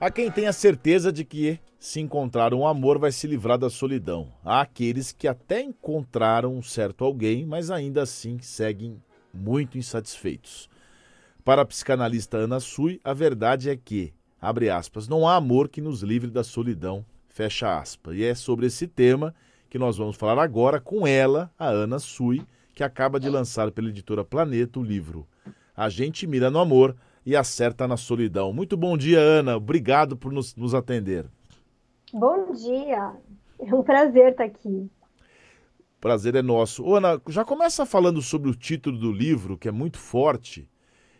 Há quem tenha certeza de que, se encontrar um amor, vai se livrar da solidão. Há aqueles que até encontraram um certo alguém, mas ainda assim seguem muito insatisfeitos. Para a psicanalista Ana Sui, a verdade é que, abre aspas, não há amor que nos livre da solidão, fecha aspas. E é sobre esse tema que nós vamos falar agora com ela, a Ana Sui, que acaba de lançar pela editora Planeta o livro A Gente Mira no Amor e Acerta na Solidão. Muito bom dia, Ana. Obrigado por nos, nos atender. Bom dia. É um prazer estar aqui. Prazer é nosso. Ô, Ana, já começa falando sobre o título do livro, que é muito forte,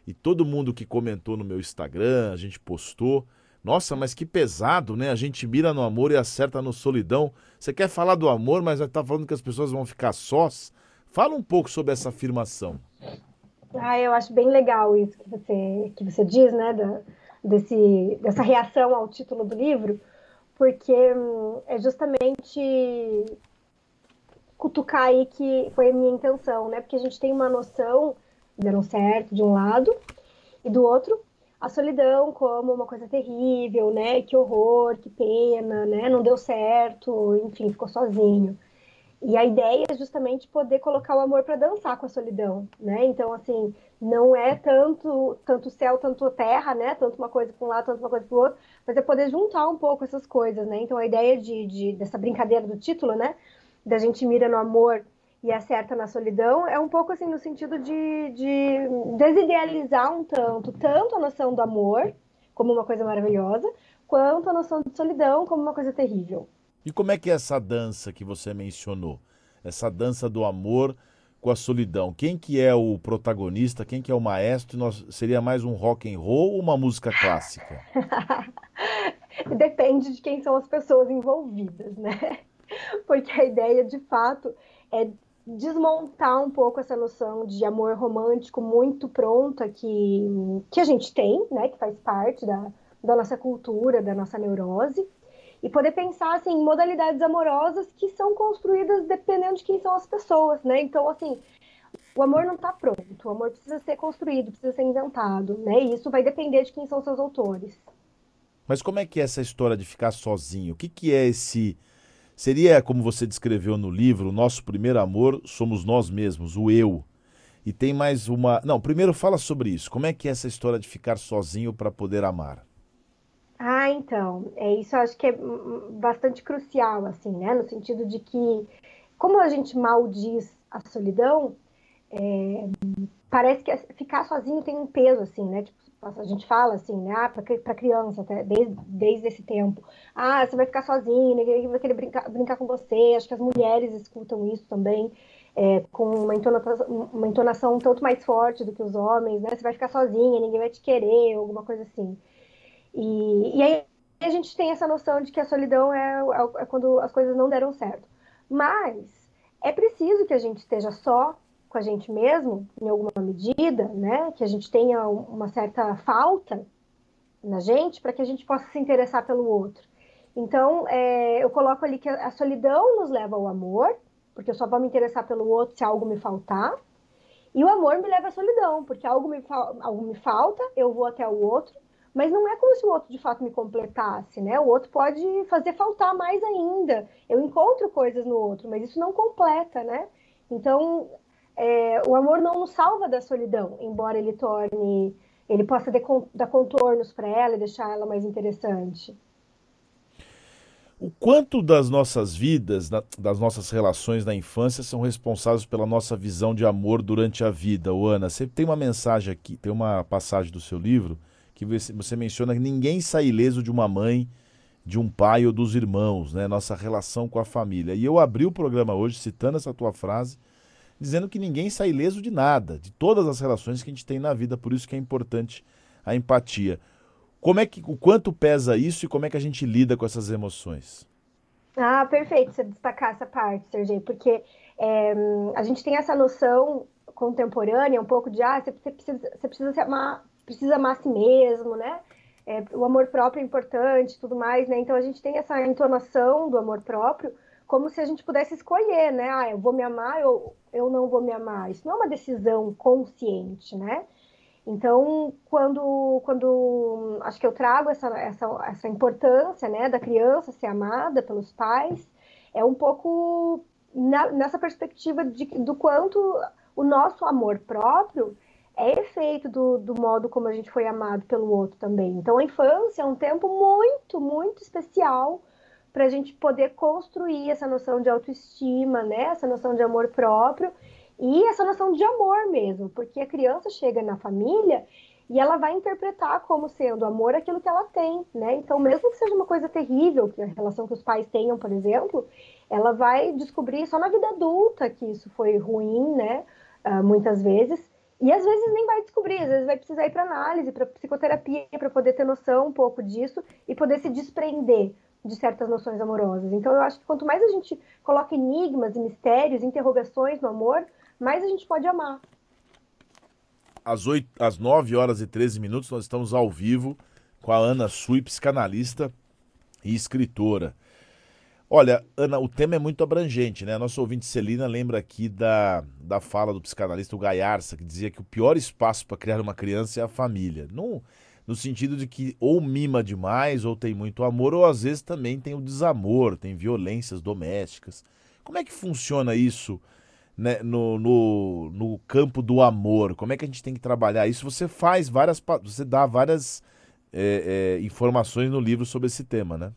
e todo mundo que comentou no meu Instagram, a gente postou. Nossa, mas que pesado, né? A gente mira no amor e acerta no solidão. Você quer falar do amor, mas está falando que as pessoas vão ficar sós? Fala um pouco sobre essa afirmação. Ah, eu acho bem legal isso que você, que você diz, né, da, desse, dessa reação ao título do livro, porque hum, é justamente cutucar aí que foi a minha intenção, né, porque a gente tem uma noção, deram certo de um lado, e do outro, a solidão como uma coisa terrível, né, que horror, que pena, né, não deu certo, enfim, ficou sozinho. E a ideia é justamente poder colocar o amor para dançar com a solidão, né? Então, assim, não é tanto tanto céu, tanto terra, né? Tanto uma coisa para um lado, tanto uma coisa para o outro, mas é poder juntar um pouco essas coisas, né? Então, a ideia de, de, dessa brincadeira do título, né? Da gente mira no amor e acerta na solidão, é um pouco assim no sentido de, de desidealizar um tanto, tanto a noção do amor como uma coisa maravilhosa, quanto a noção de solidão como uma coisa terrível. E como é que é essa dança que você mencionou? Essa dança do amor com a solidão. Quem que é o protagonista? Quem que é o maestro? Nós, seria mais um rock and roll ou uma música clássica? Depende de quem são as pessoas envolvidas, né? Porque a ideia, de fato, é desmontar um pouco essa noção de amor romântico muito pronta que, que a gente tem, né? Que faz parte da, da nossa cultura, da nossa neurose e poder pensar assim, em modalidades amorosas que são construídas dependendo de quem são as pessoas, né? Então, assim, o amor não está pronto, o amor precisa ser construído, precisa ser inventado, né? E isso vai depender de quem são seus autores. Mas como é que é essa história de ficar sozinho? O que, que é esse. Seria, como você descreveu no livro, o nosso primeiro amor somos nós mesmos, o eu. E tem mais uma. Não, primeiro fala sobre isso. Como é que é essa história de ficar sozinho para poder amar? Ah, então, é isso eu acho que é bastante crucial, assim, né? No sentido de que, como a gente maldiz a solidão, é, parece que ficar sozinho tem um peso, assim, né? Tipo, a gente fala assim, né? Ah, para criança, até, desde, desde esse tempo. Ah, você vai ficar sozinho, ninguém vai querer brincar, brincar com você. Acho que as mulheres escutam isso também, é, com uma entonação, uma entonação um tanto mais forte do que os homens, né? Você vai ficar sozinha, ninguém vai te querer, alguma coisa assim. E, e aí a gente tem essa noção de que a solidão é, é, é quando as coisas não deram certo. Mas é preciso que a gente esteja só com a gente mesmo, em alguma medida, né? Que a gente tenha uma certa falta na gente para que a gente possa se interessar pelo outro. Então, é, eu coloco ali que a solidão nos leva ao amor, porque eu só vou me interessar pelo outro se algo me faltar. E o amor me leva à solidão, porque algo me, algo me falta, eu vou até o outro mas não é como se o outro de fato me completasse, né? O outro pode fazer faltar mais ainda. Eu encontro coisas no outro, mas isso não completa, né? Então, é, o amor não nos salva da solidão, embora ele torne, ele possa dar contornos para ela e deixar ela mais interessante. O quanto das nossas vidas, das nossas relações na infância são responsáveis pela nossa visão de amor durante a vida, Ana? Você tem uma mensagem aqui, tem uma passagem do seu livro que você menciona que ninguém sai ileso de uma mãe, de um pai ou dos irmãos, né? Nossa relação com a família. E eu abri o programa hoje citando essa tua frase, dizendo que ninguém sai ileso de nada, de todas as relações que a gente tem na vida, por isso que é importante a empatia. Como é que o quanto pesa isso e como é que a gente lida com essas emoções? Ah, perfeito você destacar essa parte, Sergei, porque é, a gente tem essa noção contemporânea, um pouco de ah, você precisa, você precisa se amar precisa amar a si mesmo, né? É, o amor próprio é importante tudo mais, né? Então a gente tem essa entonação do amor próprio como se a gente pudesse escolher, né? Ah, eu vou me amar ou eu não vou me amar. Isso não é uma decisão consciente, né? Então, quando, quando acho que eu trago essa, essa, essa importância né, da criança ser amada pelos pais, é um pouco na, nessa perspectiva de, do quanto o nosso amor próprio é efeito do, do modo como a gente foi amado pelo outro também. Então, a infância é um tempo muito, muito especial para a gente poder construir essa noção de autoestima, né? essa noção de amor próprio e essa noção de amor mesmo, porque a criança chega na família e ela vai interpretar como sendo amor aquilo que ela tem, né? Então, mesmo que seja uma coisa terrível, que a relação que os pais tenham, por exemplo, ela vai descobrir só na vida adulta que isso foi ruim, né? Uh, muitas vezes. E às vezes nem vai descobrir, às vezes vai precisar ir para análise, para psicoterapia, para poder ter noção um pouco disso e poder se desprender de certas noções amorosas. Então, eu acho que quanto mais a gente coloca enigmas e mistérios, interrogações no amor, mais a gente pode amar. Às, 8, às 9 horas e 13 minutos, nós estamos ao vivo com a Ana Sui, psicanalista e escritora. Olha, Ana, o tema é muito abrangente, né? Nosso ouvinte Celina lembra aqui da, da fala do psicanalista o Gaiarsa, que dizia que o pior espaço para criar uma criança é a família. No, no sentido de que ou mima demais, ou tem muito amor, ou às vezes também tem o desamor, tem violências domésticas. Como é que funciona isso né, no, no, no, campo do amor? Como é que a gente tem que trabalhar isso? Você faz várias. Você dá várias é, é, informações no livro sobre esse tema, né?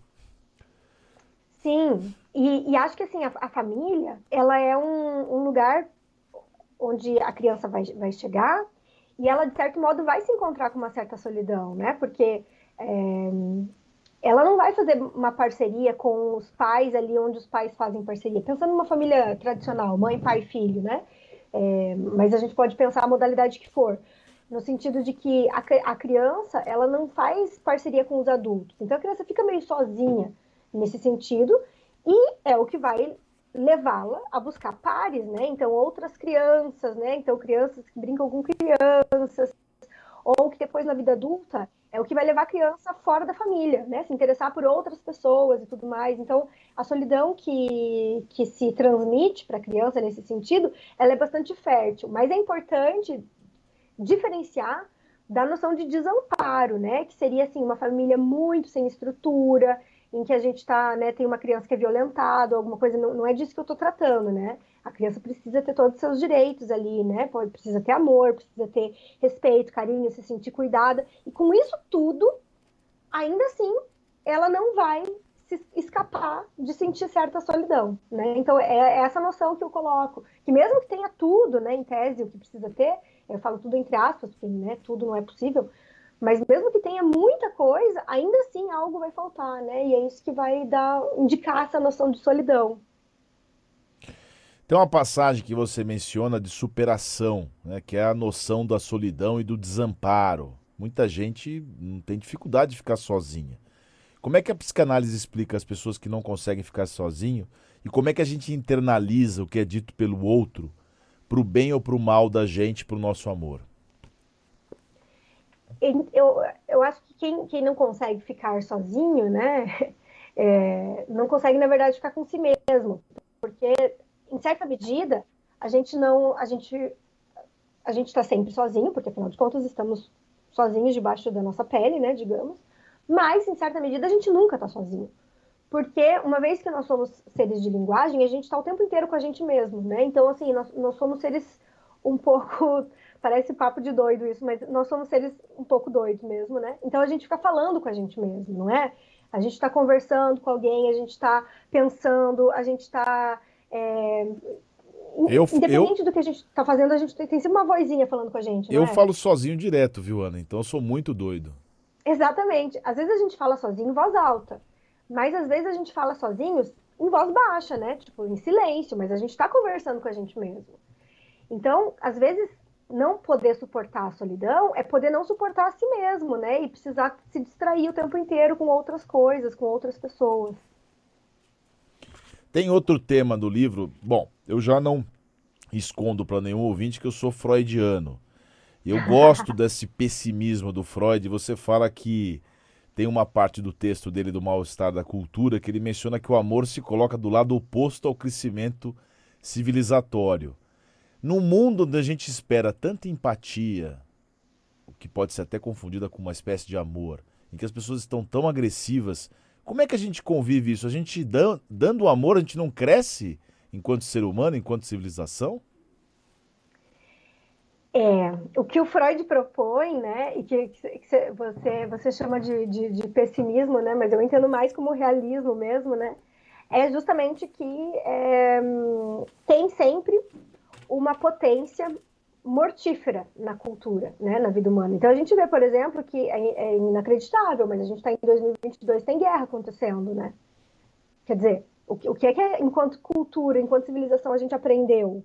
Sim, e, e acho que assim, a, a, família ela é um, um lugar onde a criança vai, vai chegar e ela, de certo modo, vai se encontrar com uma certa solidão, né? Porque é, ela não vai fazer uma parceria com os pais ali onde os pais fazem parceria. Pensando numa família tradicional, mãe, pai, filho, né? É, mas a gente pode pensar a modalidade que for, no sentido de que a, a, criança ela não faz parceria com os adultos. Então a criança fica meio sozinha nesse sentido e é o que vai levá-la a buscar pares, né? Então outras crianças, né? Então crianças que brincam com crianças ou que depois na vida adulta é o que vai levar a criança fora da família, né? Se interessar por outras pessoas e tudo mais. Então, a solidão que, que se transmite para a criança nesse sentido, ela é bastante fértil. Mas é importante diferenciar da noção de desamparo, né? Que seria assim uma família muito sem estrutura, em que a gente tá, né, tem uma criança que é violentada, alguma coisa, não, não é disso que eu estou tratando, né? A criança precisa ter todos os seus direitos ali, né? Precisa ter amor, precisa ter respeito, carinho, se sentir cuidada. E com isso tudo, ainda assim, ela não vai se escapar de sentir certa solidão, né? Então é, é essa noção que eu coloco, que mesmo que tenha tudo, né, em tese, o que precisa ter, eu falo tudo entre aspas, porque né, tudo não é possível, mas mesmo que tenha muita coisa, ainda assim algo vai faltar, né? E é isso que vai dar, indicar essa noção de solidão. Tem uma passagem que você menciona de superação, né, que é a noção da solidão e do desamparo. Muita gente não tem dificuldade de ficar sozinha. Como é que a psicanálise explica as pessoas que não conseguem ficar sozinho e como é que a gente internaliza o que é dito pelo outro para o bem ou para o mal da gente, para o nosso amor? Eu, eu acho que quem, quem não consegue ficar sozinho, né, é, não consegue, na verdade, ficar com si mesmo. Porque em certa medida, a gente não, a gente, a gente está sempre sozinho, porque afinal de contas estamos sozinhos debaixo da nossa pele, né, digamos. Mas em certa medida a gente nunca está sozinho, porque uma vez que nós somos seres de linguagem, a gente está o tempo inteiro com a gente mesmo, né? Então assim, nós, nós somos seres um pouco parece papo de doido isso, mas nós somos seres um pouco doidos mesmo, né? Então a gente fica falando com a gente mesmo, não é? A gente está conversando com alguém, a gente está pensando, a gente está é, eu, Independente eu, do que a gente está fazendo, a gente tem, tem sempre uma vozinha falando com a gente. Eu é? falo sozinho direto, viu, Ana? Então eu sou muito doido. Exatamente. Às vezes a gente fala sozinho em voz alta, mas às vezes a gente fala sozinho em voz baixa, né? Tipo, em silêncio, mas a gente está conversando com a gente mesmo. Então, às vezes, não poder suportar a solidão é poder não suportar a si mesmo, né? E precisar se distrair o tempo inteiro com outras coisas, com outras pessoas. Tem outro tema do livro. Bom, eu já não escondo para nenhum ouvinte que eu sou freudiano. Eu gosto desse pessimismo do Freud. Você fala que tem uma parte do texto dele do mal-estar da cultura que ele menciona que o amor se coloca do lado oposto ao crescimento civilizatório. Num mundo onde a gente espera tanta empatia, que pode ser até confundida com uma espécie de amor, em que as pessoas estão tão agressivas. Como é que a gente convive isso? A gente dando amor, a gente não cresce enquanto ser humano, enquanto civilização? É, o que o Freud propõe, né, e que, que você, você chama de, de, de, pessimismo, né, mas eu entendo mais como realismo mesmo, né, é justamente que é, tem sempre uma potência mortífera na cultura, né, na vida humana. Então a gente vê, por exemplo, que é, é inacreditável, mas a gente está em 2022, tem guerra acontecendo, né? Quer dizer, o que, o que é que, enquanto cultura, enquanto civilização, a gente aprendeu?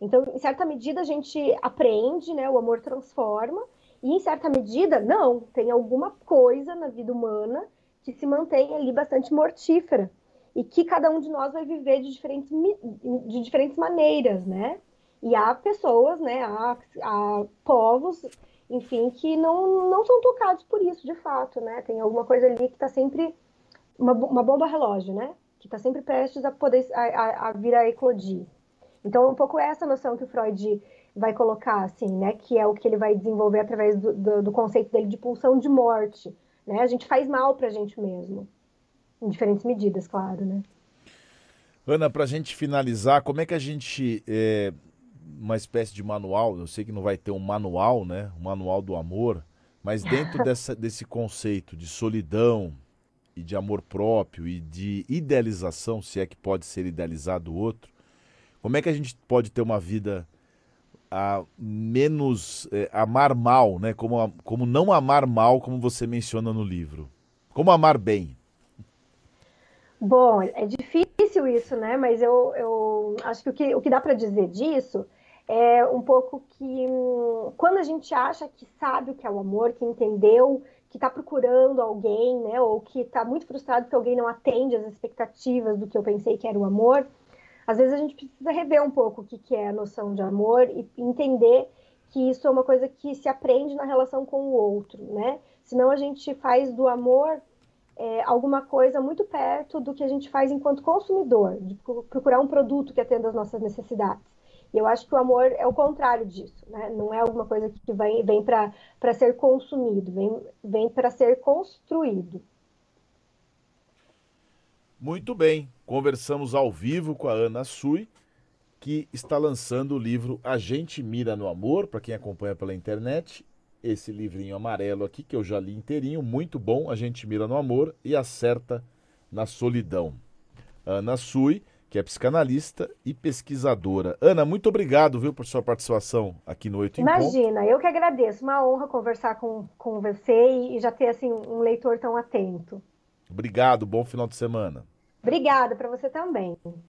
Então, em certa medida, a gente aprende, né? O amor transforma, e em certa medida, não, tem alguma coisa na vida humana que se mantém ali bastante mortífera e que cada um de nós vai viver de diferentes, de diferentes maneiras, né? E há pessoas, né? Há, há povos, enfim, que não, não são tocados por isso, de fato, né? Tem alguma coisa ali que está sempre uma, uma bomba relógio, né? Que está sempre prestes a poder a, a, a vir a eclodir. Então, é um pouco essa noção que o Freud vai colocar, assim, né? Que é o que ele vai desenvolver através do, do, do conceito dele de pulsão de morte. Né? A gente faz mal para a gente mesmo. Em diferentes medidas, claro, né? Ana, para a gente finalizar, como é que a gente. É, uma espécie de manual, eu sei que não vai ter um manual, né? Um manual do amor, mas dentro dessa, desse conceito de solidão e de amor próprio e de idealização, se é que pode ser idealizado o outro, como é que a gente pode ter uma vida a menos é, amar mal, né? Como, como não amar mal, como você menciona no livro. Como amar bem. Bom, é difícil isso, né? Mas eu, eu acho que o que, o que dá para dizer disso é um pouco que quando a gente acha que sabe o que é o amor, que entendeu, que está procurando alguém, né? Ou que está muito frustrado que alguém não atende às expectativas do que eu pensei que era o amor, às vezes a gente precisa rever um pouco o que, que é a noção de amor e entender que isso é uma coisa que se aprende na relação com o outro, né? Senão a gente faz do amor é, alguma coisa muito perto do que a gente faz enquanto consumidor, de procurar um produto que atenda às nossas necessidades. E eu acho que o amor é o contrário disso, né? Não é alguma coisa que vem, vem para ser consumido, vem, vem para ser construído. Muito bem, conversamos ao vivo com a Ana Sui, que está lançando o livro A Gente Mira no Amor, para quem acompanha pela internet. Esse livrinho amarelo aqui, que eu já li inteirinho, muito bom. A Gente Mira no Amor e Acerta na Solidão. Ana Sui, que é psicanalista e pesquisadora. Ana, muito obrigado, viu, por sua participação aqui no Oito Imagina, eu que agradeço. Uma honra conversar com, com você e já ter assim um leitor tão atento. Obrigado, bom final de semana. Obrigada para você também.